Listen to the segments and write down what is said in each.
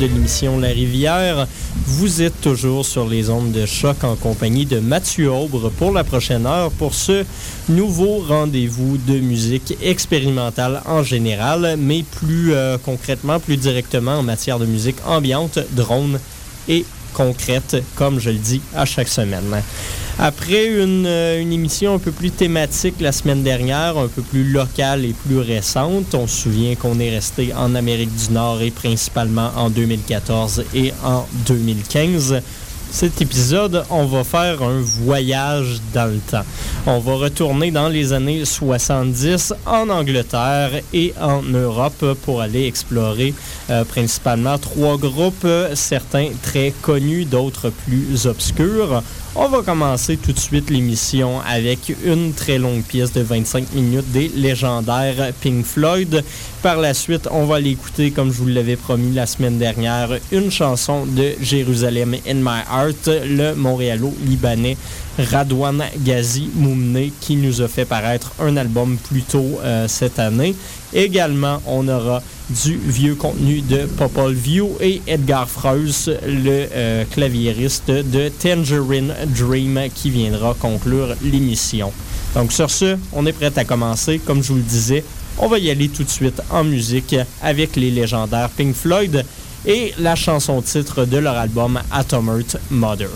de l'émission La Rivière. Vous êtes toujours sur les ondes de choc en compagnie de Mathieu Aubre pour la prochaine heure pour ce nouveau rendez-vous de musique expérimentale en général, mais plus euh, concrètement, plus directement en matière de musique ambiante, drone et concrète, comme je le dis à chaque semaine. Après une, euh, une, émission un peu plus thématique la semaine dernière, un peu plus locale et plus récente, on se souvient qu'on est resté en Amérique du Nord et principalement en 2014 et en 2015. Cet épisode, on va faire un voyage dans le temps. On va retourner dans les années 70 en Angleterre et en Europe pour aller explorer euh, principalement trois groupes, certains très connus, d'autres plus obscurs. On va commencer tout de suite l'émission avec une très longue pièce de 25 minutes des légendaires Pink Floyd. Par la suite, on va l'écouter, comme je vous l'avais promis la semaine dernière, une chanson de Jérusalem in My Heart, le Montréalo-Libanais Radwan Ghazi Moumne, qui nous a fait paraître un album plus tôt euh, cette année. Également, on aura du vieux contenu de Popol View et Edgar Freus, le euh, claviériste de Tangerine Dream, qui viendra conclure l'émission. Donc sur ce, on est prêt à commencer. Comme je vous le disais, on va y aller tout de suite en musique avec les légendaires Pink Floyd et la chanson titre de leur album Atom Earth Mother.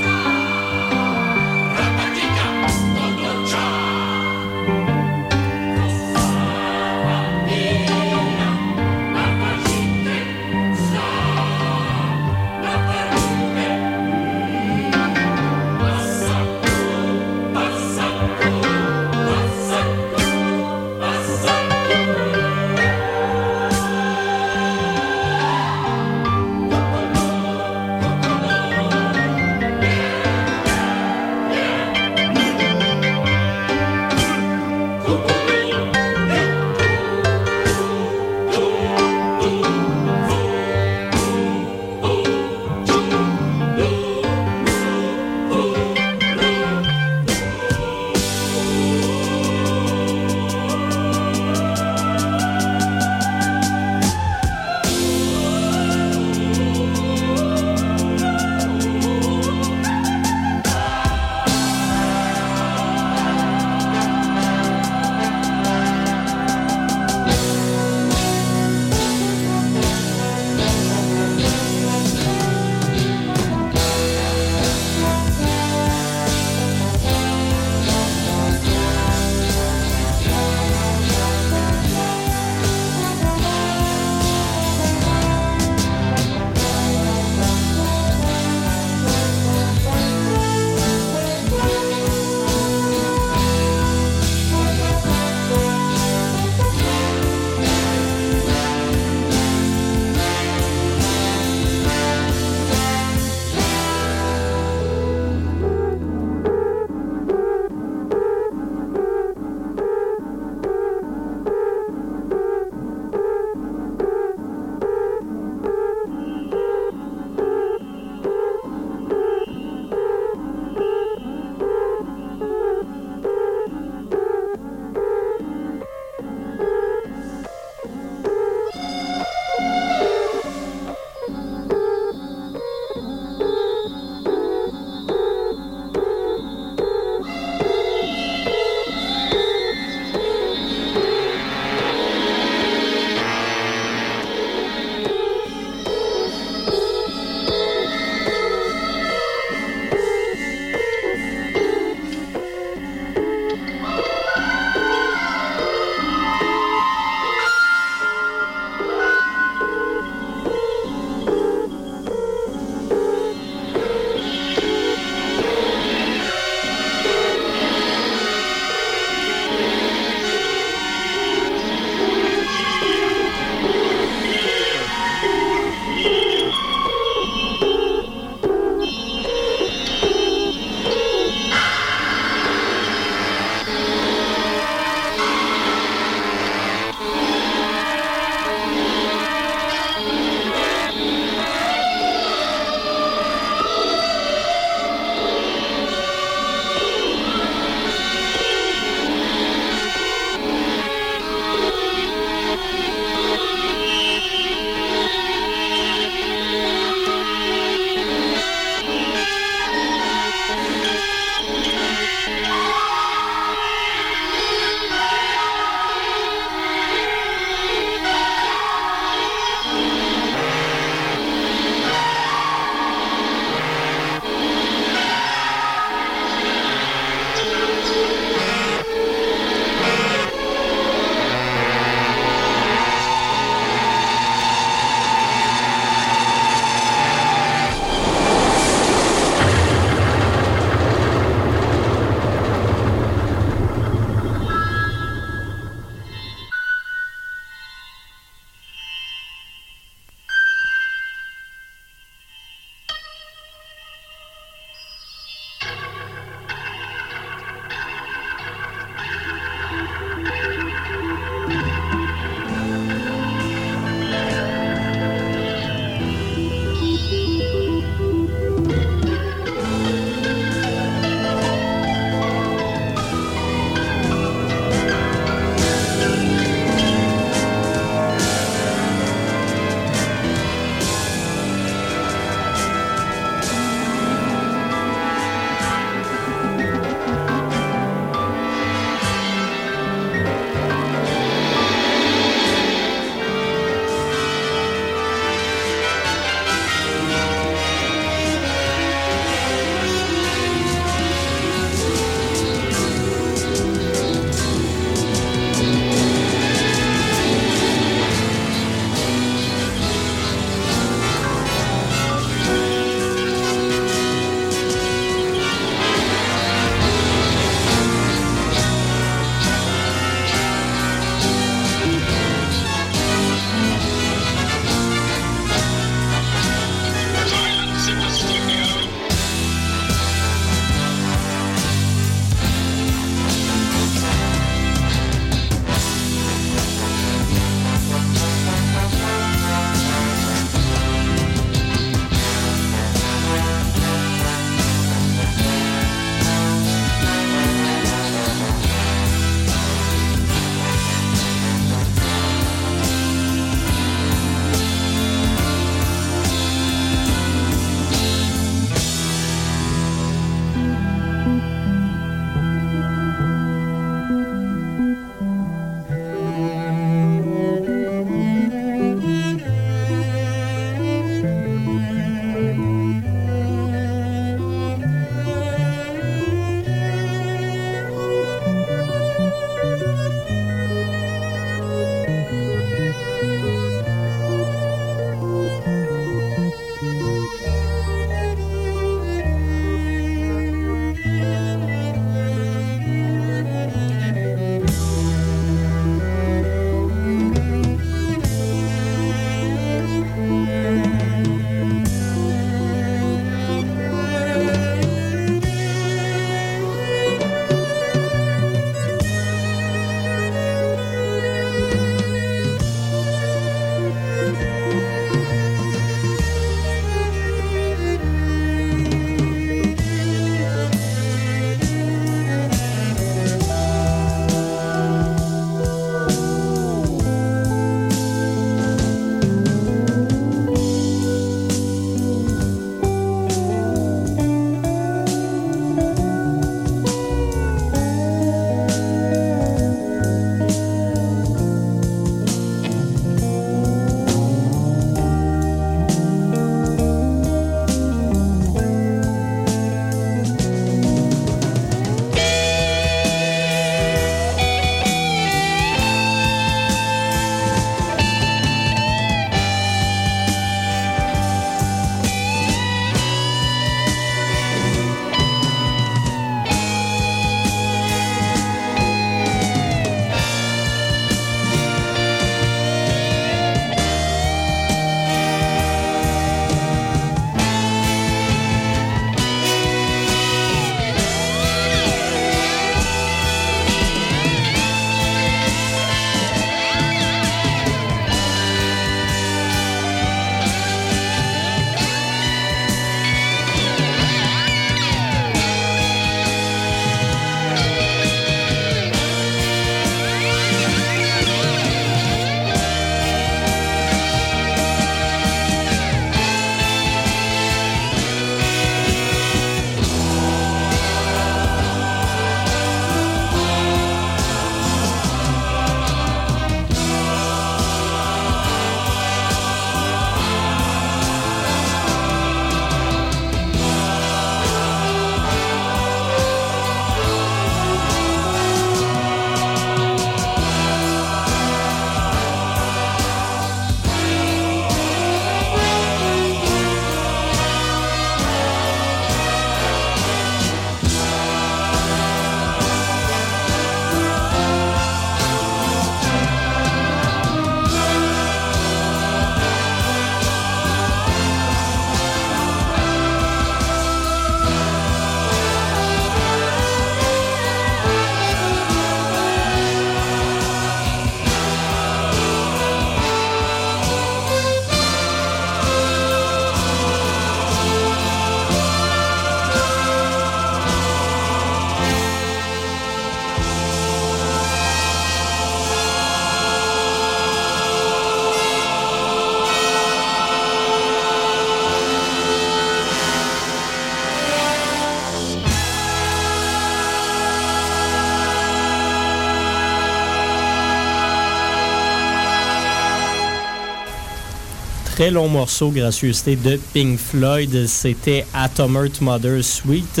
Long morceau gracieuseté de Pink Floyd. C'était Atom Earth Mother Suite,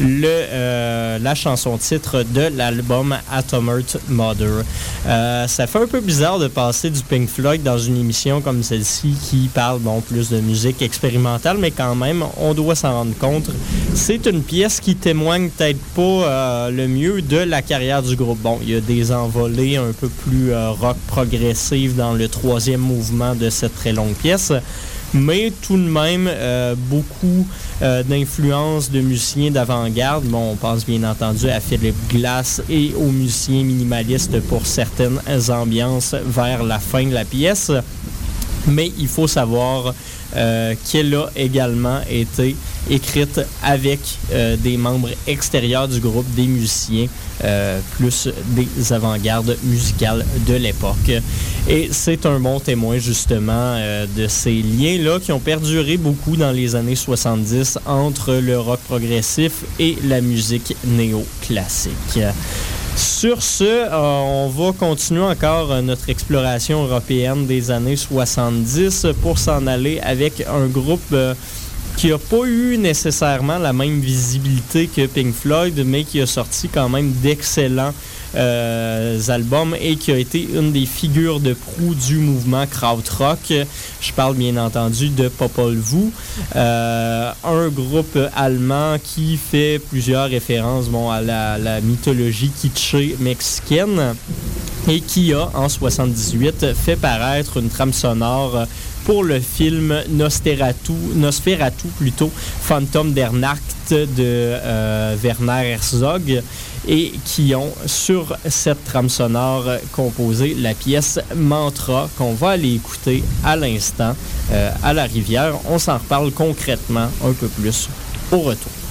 euh, la chanson titre de l'album Atom Earth Mother. Euh, ça fait un peu bizarre de passer du Pink Floyd dans une émission comme celle-ci qui parle bon, plus de musique expérimentale, mais quand même, on doit s'en rendre compte. C'est une pièce qui témoigne peut-être pas euh, le mieux de la carrière du groupe. Bon, il y a des envolées un peu plus rock progressives dans le troisième mouvement de cette très longue pièce mais tout de même euh, beaucoup euh, d'influences de musiciens d'avant-garde. Bon, on pense bien entendu à Philip Glass et aux musiciens minimalistes pour certaines ambiances vers la fin de la pièce. Mais il faut savoir euh, qu'elle a également été écrite avec euh, des membres extérieurs du groupe, des musiciens, euh, plus des avant-gardes musicales de l'époque. Et c'est un bon témoin justement de ces liens-là qui ont perduré beaucoup dans les années 70 entre le rock progressif et la musique néoclassique. Sur ce, euh, on va continuer encore euh, notre exploration européenne des années 70 pour s'en aller avec un groupe euh, qui n'a pas eu nécessairement la même visibilité que Pink Floyd, mais qui a sorti quand même d'excellents albums et qui a été une des figures de proue du mouvement krautrock. Je parle bien entendu de Popol Vuh, euh, un groupe allemand qui fait plusieurs références bon, à la, la mythologie kitschée mexicaine et qui a en 78 fait paraître une trame sonore pour le film Nosferatu, Nosferatu plutôt, Phantom der Nacht de euh, Werner Herzog et qui ont sur cette trame sonore composé la pièce Mantra qu'on va aller écouter à l'instant euh, à la rivière. On s'en reparle concrètement un peu plus au retour.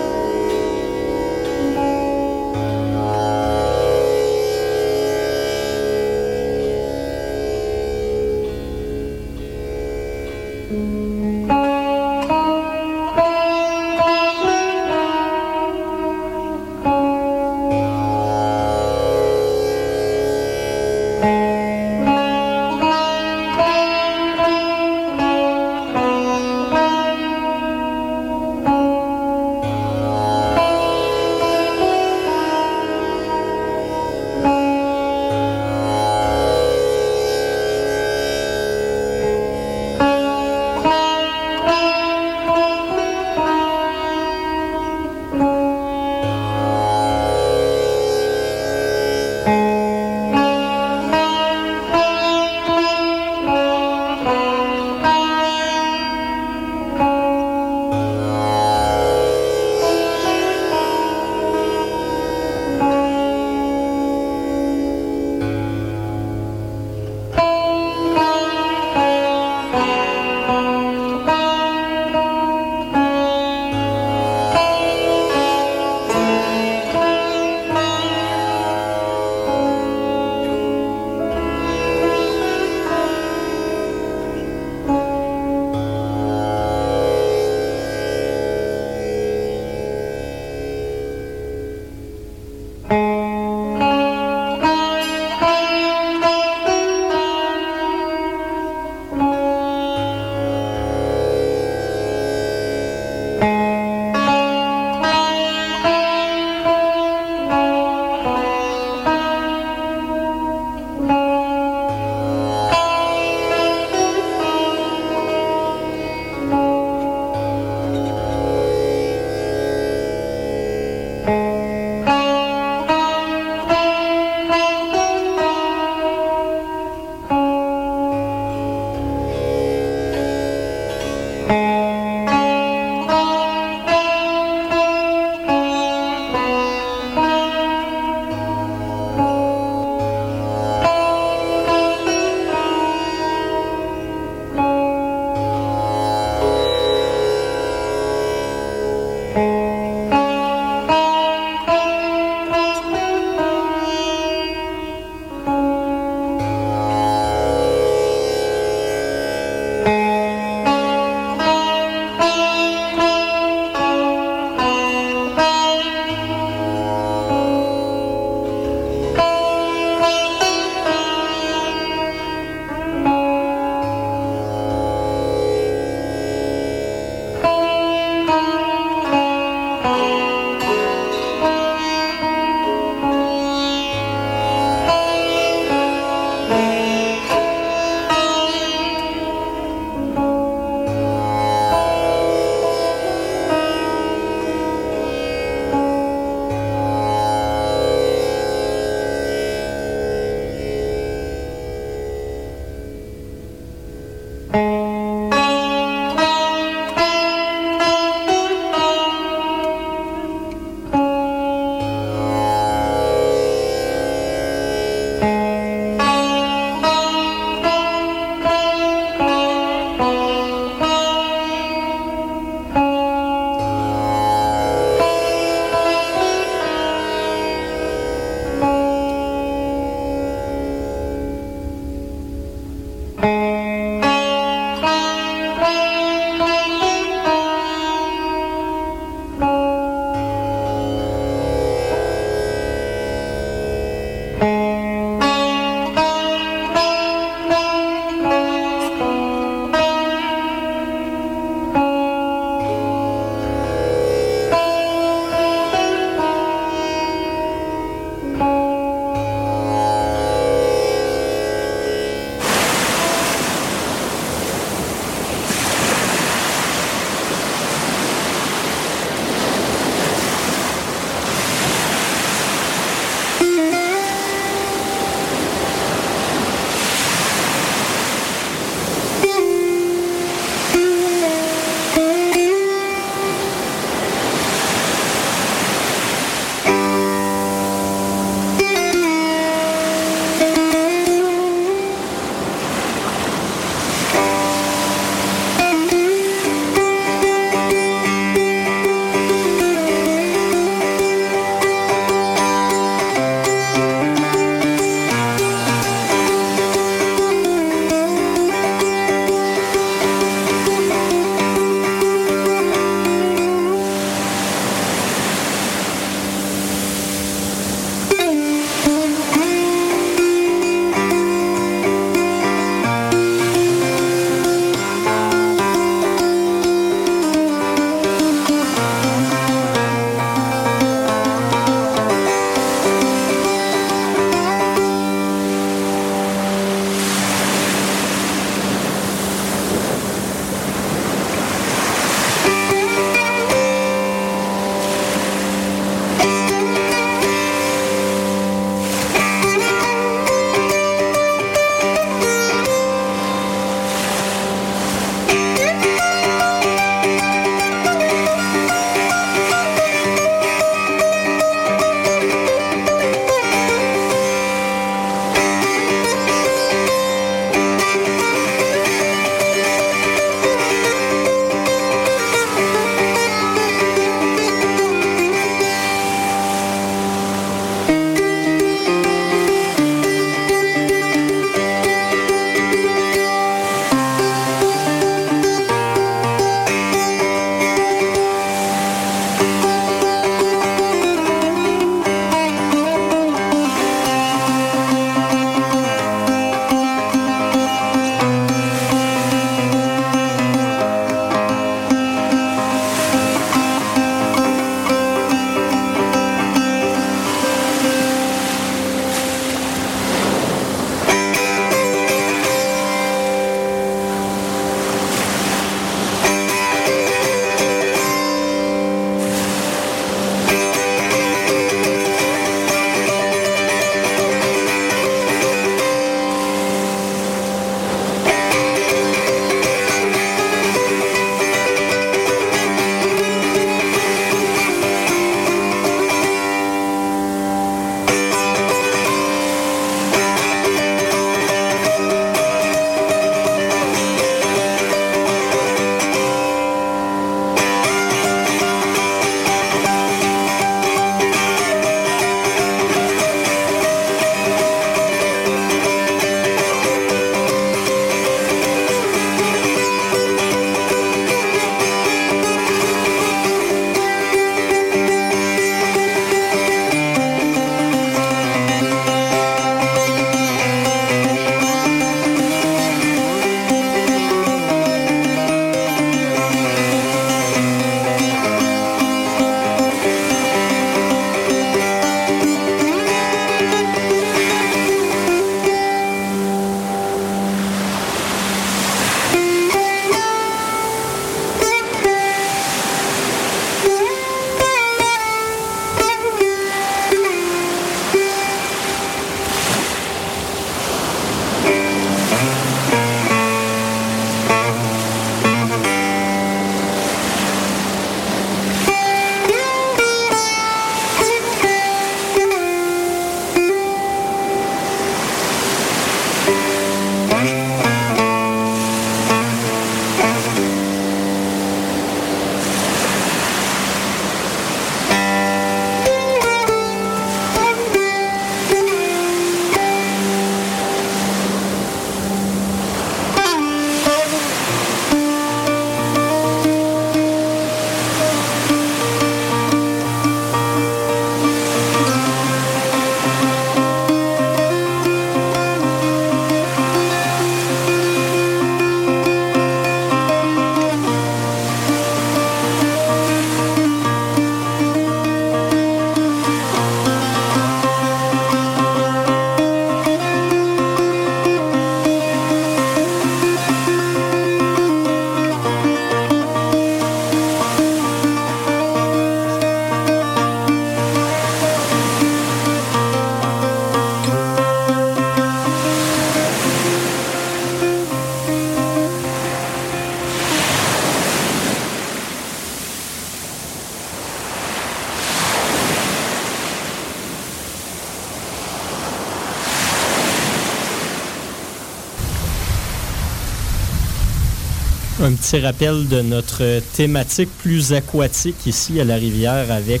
Petit rappel de notre thématique plus aquatique ici à la rivière avec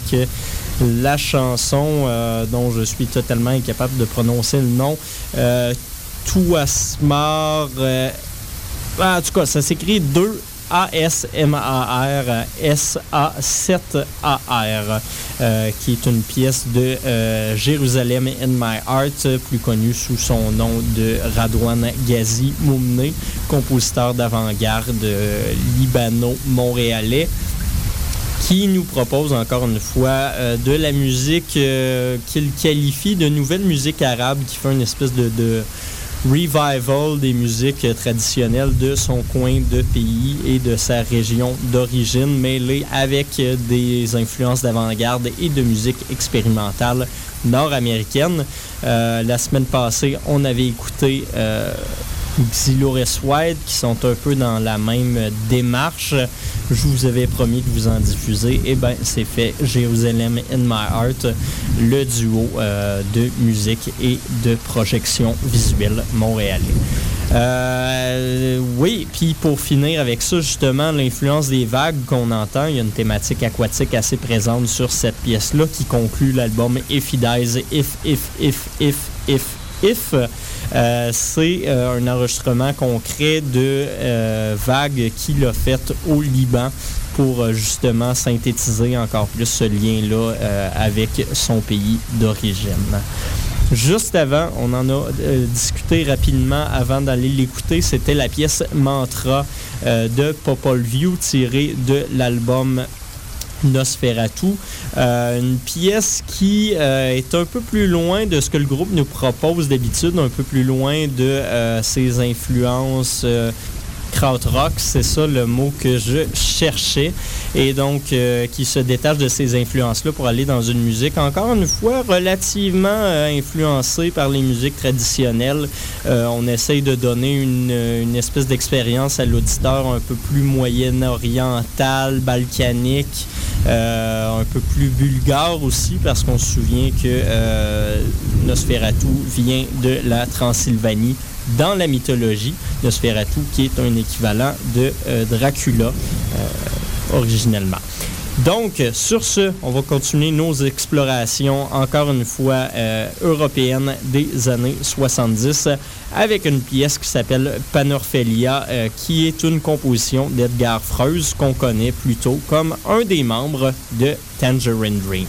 la chanson dont je suis totalement incapable de prononcer le nom. Touasmar. en tout cas, ça s'écrit 2 ASMAR SA7AR, euh, qui est une pièce de euh, Jérusalem in My Heart, plus connue sous son nom de Radwan Ghazi Moumne, compositeur d'avant-garde euh, libano-montréalais qui nous propose encore une fois de la musique qu'il qualifie de nouvelle musique arabe qui fait une espèce de revival des musiques traditionnelles de son coin de pays et de sa région d'origine, mêlées avec des influences d'avant-garde et de musique expérimentale nord-américaine. Euh, la semaine passée, on avait écouté euh, Xylores White qui sont un peu dans la même démarche. Je vous avais promis de vous en diffuser. Et eh bien, c'est fait. Jérusalem in My Heart, le duo euh, de musique et de projection visuelle montréalais. Euh, oui, puis pour finir avec ça, justement, l'influence des vagues qu'on entend, il y a une thématique aquatique assez présente sur cette pièce-là qui conclut l'album If He Dies, If, If, If, If, If, If. Euh, c'est euh, un enregistrement concret de euh, Vague qu'il a fait au Liban pour justement synthétiser encore plus ce lien-là avec son pays d'origine. Juste avant, on en a discuté rapidement avant d'aller l'écouter, c'était la pièce Mantra de Popol View tirée de l'album Nosferatu. Euh, une pièce qui euh, est un peu plus loin de ce que le groupe nous propose d'habitude, un peu plus loin de euh, ses influences krautrock, c'est ça le mot que je cherchais, et donc qui se détache de ces influences-là pour aller dans une musique encore une fois relativement influencée par les musiques traditionnelles. on essaye de donner une, espèce d'expérience à l'auditeur un peu plus moyen-orientale, balkanique. Euh, un peu plus bulgare aussi, parce qu'on se souvient que euh, Nosferatu vient de la Transylvanie dans la mythologie. Nosferatu qui est un équivalent de euh, Dracula originellement. Donc, sur ce, on va continuer nos explorations, encore une fois, euh, européennes des années 70, avec une pièce qui s'appelle Panorphelia, euh, qui est une composition d'Edgar Freuse, qu'on connaît plutôt comme un des membres de Tangerine Dream.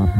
Not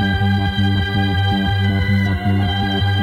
Mm-hmm.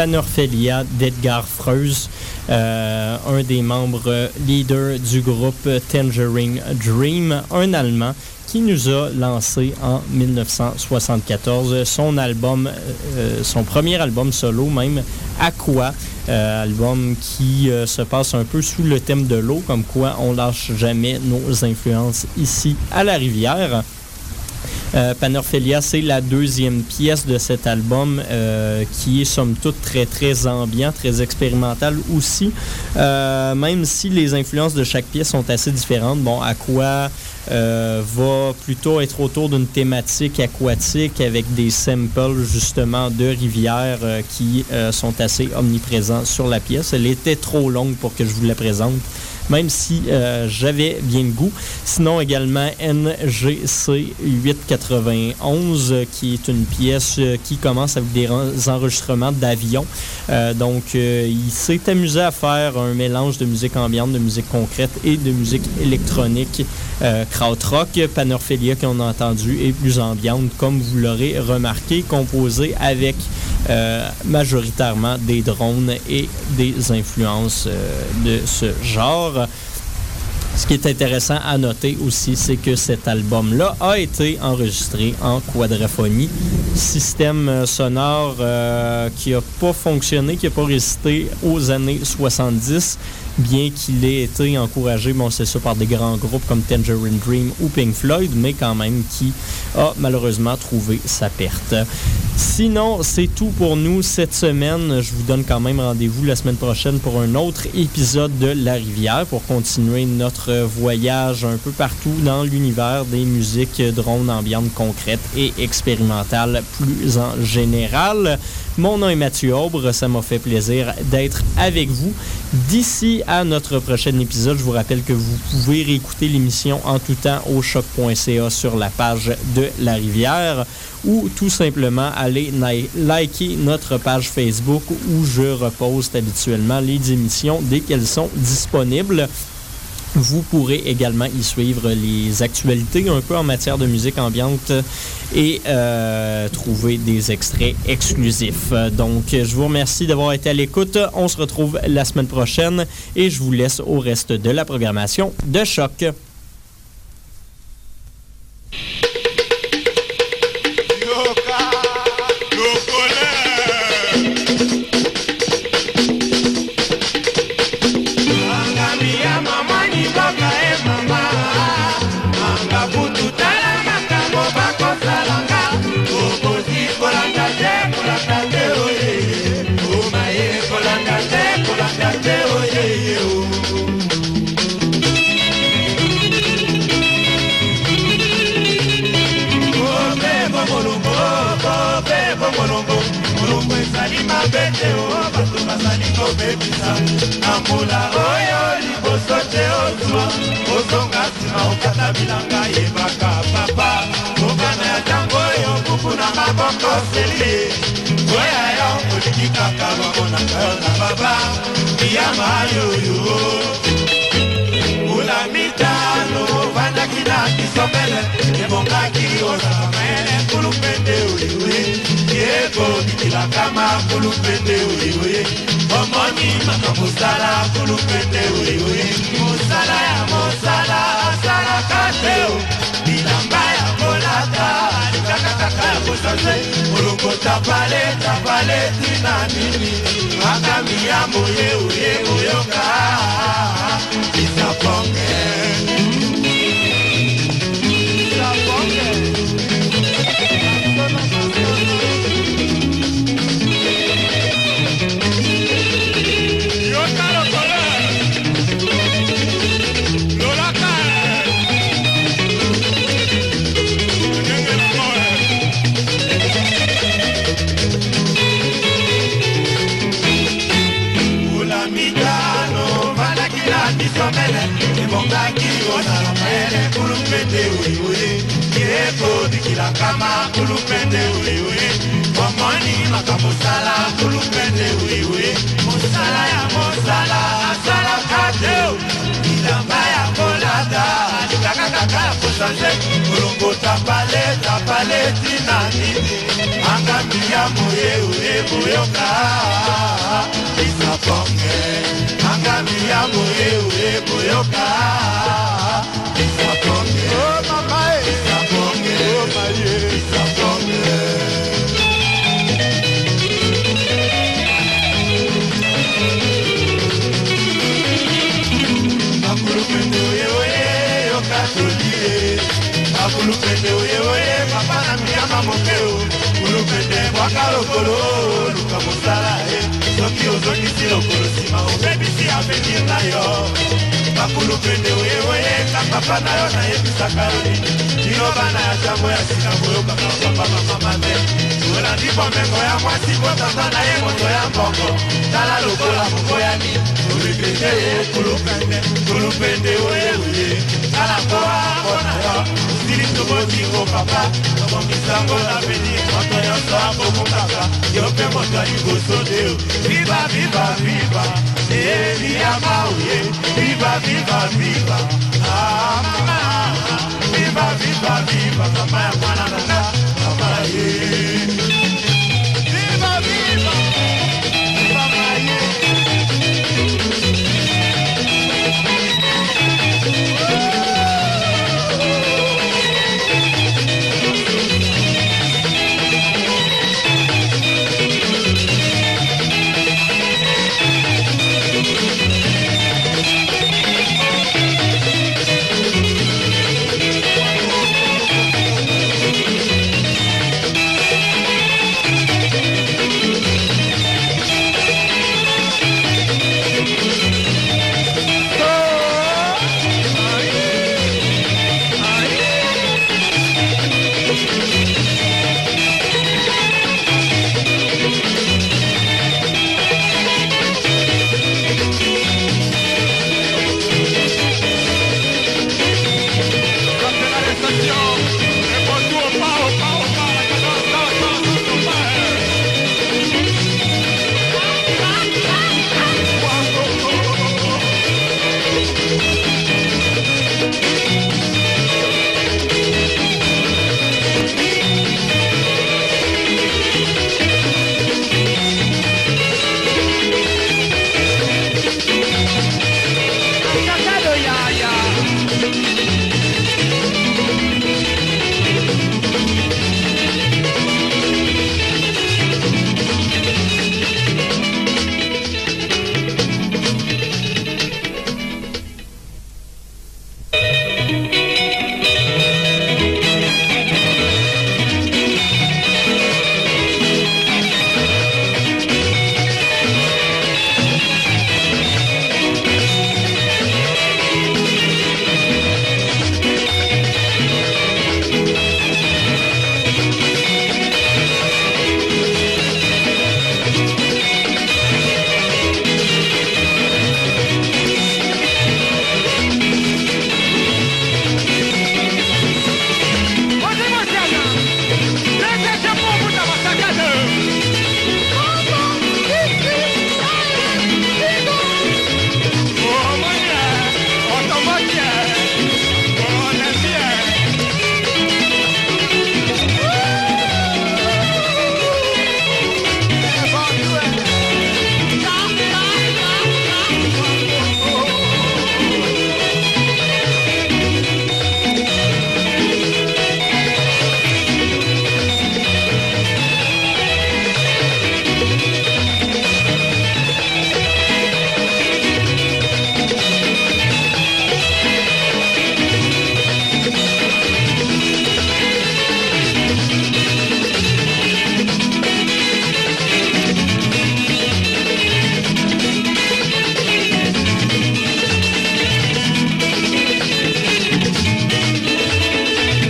Panorphelia d'Edgar Freuse, euh, un des membres leaders du groupe Tangerine Dream, un Allemand qui nous a lancé en 1974 son album, euh, son premier album solo même, Aqua, euh, album qui se passe un peu sous le thème de l'eau, comme quoi on lâche jamais nos influences ici à la rivière. Euh, c'est la deuxième pièce de cet album euh, qui est somme toute très très ambiant, très expérimental aussi. Euh, même si les influences de chaque pièce sont assez différentes. Bon, Aqua va plutôt être autour d'une thématique aquatique avec des samples justement de rivières qui sont assez omniprésents sur la pièce. Elle était trop longue pour que je vous la présente même si euh, j'avais bien le goût. Sinon également NGC 891, qui est une pièce euh, qui commence avec des enregistrements d'avions. Euh, donc, il s'est amusé à faire un mélange de musique ambiante, de musique concrète et de musique électronique krautrock. Panorphelia qu'on a entendu est plus ambiante, comme vous l'aurez remarqué, composée avec majoritairement des drones et des influences de ce genre. Ce qui est intéressant à noter aussi, c'est que cet album-là a été enregistré en quadraphonie. Système euh, sonore euh, qui n'a pas fonctionné, qui n'a pas résisté aux années 70 bien qu'il ait été encouragé, bon, c'est ça, par des grands groupes comme Tangerine Dream ou Pink Floyd, mais quand même qui a malheureusement trouvé sa perte. Sinon, c'est tout pour nous cette semaine. Je vous donne quand même rendez-vous la semaine prochaine pour un autre épisode de La Rivière pour continuer notre voyage un peu partout dans l'univers des musiques drones ambiantes concrètes et expérimentales plus en général. Mon nom est Mathieu Aubre, ça m'a fait plaisir d'être avec vous D'ici à notre prochain épisode, je vous rappelle que vous pouvez réécouter l'émission en tout temps au choc.ca sur la page de La Rivière ou tout simplement aller liker notre page Facebook où je reposte habituellement les émissions dès qu'elles sont disponibles. Vous pourrez également y suivre les actualités un peu en matière de musique ambiante et euh, trouver des extraits exclusifs. Donc, je vous remercie d'avoir été à l'écoute. On se retrouve la semaine prochaine et je vous laisse au reste de la programmation de Choc. Bilanga yebaka papa. Mokana ya ntango oyo buku na maboko seli. Oya yo olingi kaka bamonaka yo na baba biyama yoyo mbula mitano vandaki na kisomele. Ebongaki ozala mayele kulupende oyoye yekobikilaka makulupende oyoye omoni makambo osala kulupende oyoye mosala ya mosala asalaka te o. Bilamba ya kolata alikaka kaka ya kosanze molongo tapale tapale tina nini. Makami ya moye oye koyoka isaponge yekodikilakama kulupende oyoye omoni makambo osala kulupende oyoye mosala ya mosala asalaka te bilamba ya kolata alikaka kaka ya kosanze kolongo tapale tapale tina nini angambi ya moye oye koyoka isaponge angami ya moye oye koyoka kulupende bwaka lokolo luka mosala ye soki ozongisi lokolo nsima obebisi avenir na yo. Makulupende oye oye ka papa na yo nayebisaka yo nini? Bino bana ya ntango ya sika boyokaka papa mamama te olandi bomengo ya mwasi botata na ye moto ya mbongo tala lokola mokoyani olipende ye kulupende kulupende oye oye. Tala mpoa mpona yo osili tobotingo papa. Tobomisango na peni moto nyonso akobungaka yo mpe moto ya liboso te viva viva viva. Eliyama oye viva viva viva. Ah, mama. Viva viva viva. Mama ya mwana nanga mama ye